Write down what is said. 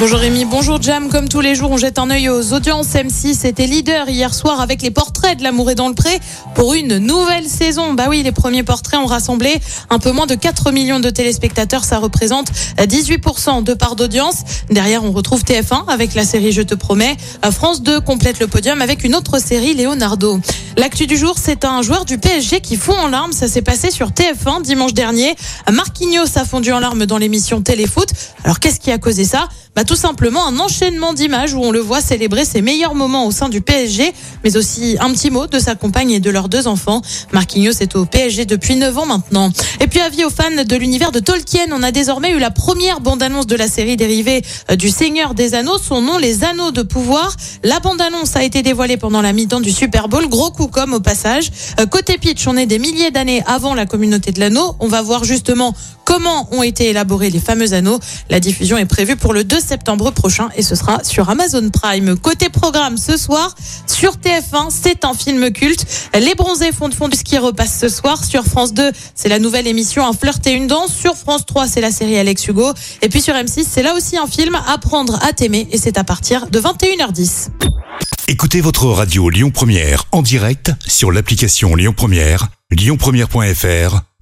Bonjour Rémi, bonjour Jam. Comme tous les jours, on jette un œil aux audiences. M6 était leader hier soir avec les portraits de l'amour et dans le pré pour une nouvelle saison. Bah oui, les premiers portraits ont rassemblé un peu moins de 4 millions de téléspectateurs. Ça représente 18% de part d'audience. Derrière, on retrouve TF1 avec la série Je te promets. France 2 complète le podium avec une autre série, Leonardo. L'actu du jour, c'est un joueur du PSG qui fond en larmes. Ça s'est passé sur TF1 dimanche dernier. Marquinhos a fondu en larmes dans l'émission Téléfoot. Alors qu'est-ce qui a causé ça? Bah, tout simplement un enchaînement d'images où on le voit célébrer ses meilleurs moments au sein du PSG, mais aussi un petit mot de sa compagne et de leurs deux enfants. Marquinhos est au PSG depuis 9 ans maintenant. Et puis avis aux fans de l'univers de Tolkien, on a désormais eu la première bande-annonce de la série dérivée euh, du Seigneur des Anneaux, son nom les Anneaux de pouvoir. La bande-annonce a été dévoilée pendant la mi-temps du Super Bowl, gros coup comme au passage. Euh, côté pitch, on est des milliers d'années avant la communauté de l'anneau. On va voir justement comment ont été élaborés les fameux anneaux. La diffusion est prévue pour le 2 septembre prochain et ce sera sur Amazon Prime. Côté programme ce soir sur TF1, c'est un film culte. Les bronzés font de fond du ski repasse ce soir sur France 2. C'est la nouvelle émission Un flirt et une danse. Sur France 3, c'est la série Alex Hugo. Et puis sur M6, c'est là aussi un film Apprendre à t'aimer et c'est à partir de 21h10. Écoutez votre radio Lyon Première en direct sur l'application Lyon Première, lyonpremière.fr